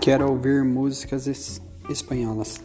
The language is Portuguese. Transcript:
Quero ouvir músicas espanholas.